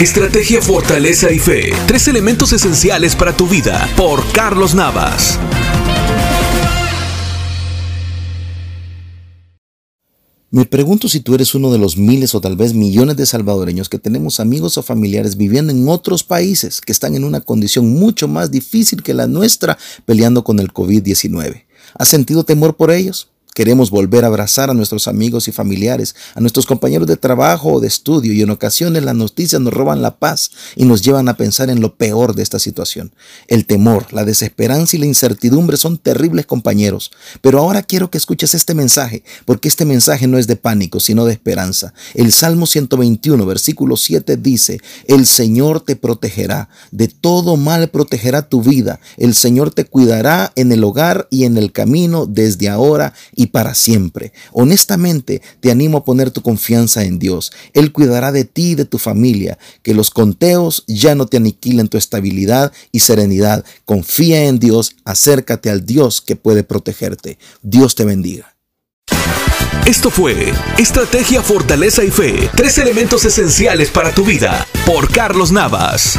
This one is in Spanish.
Estrategia, fortaleza y fe. Tres elementos esenciales para tu vida. Por Carlos Navas. Me pregunto si tú eres uno de los miles o tal vez millones de salvadoreños que tenemos amigos o familiares viviendo en otros países que están en una condición mucho más difícil que la nuestra peleando con el COVID-19. ¿Has sentido temor por ellos? Queremos volver a abrazar a nuestros amigos y familiares, a nuestros compañeros de trabajo o de estudio y en ocasiones las noticias nos roban la paz y nos llevan a pensar en lo peor de esta situación. El temor, la desesperanza y la incertidumbre son terribles compañeros, pero ahora quiero que escuches este mensaje, porque este mensaje no es de pánico, sino de esperanza. El Salmo 121, versículo 7 dice, el Señor te protegerá, de todo mal protegerá tu vida, el Señor te cuidará en el hogar y en el camino desde ahora y para siempre. Honestamente, te animo a poner tu confianza en Dios. Él cuidará de ti y de tu familia. Que los conteos ya no te aniquilen tu estabilidad y serenidad. Confía en Dios, acércate al Dios que puede protegerte. Dios te bendiga. Esto fue Estrategia, Fortaleza y Fe, tres elementos esenciales para tu vida, por Carlos Navas.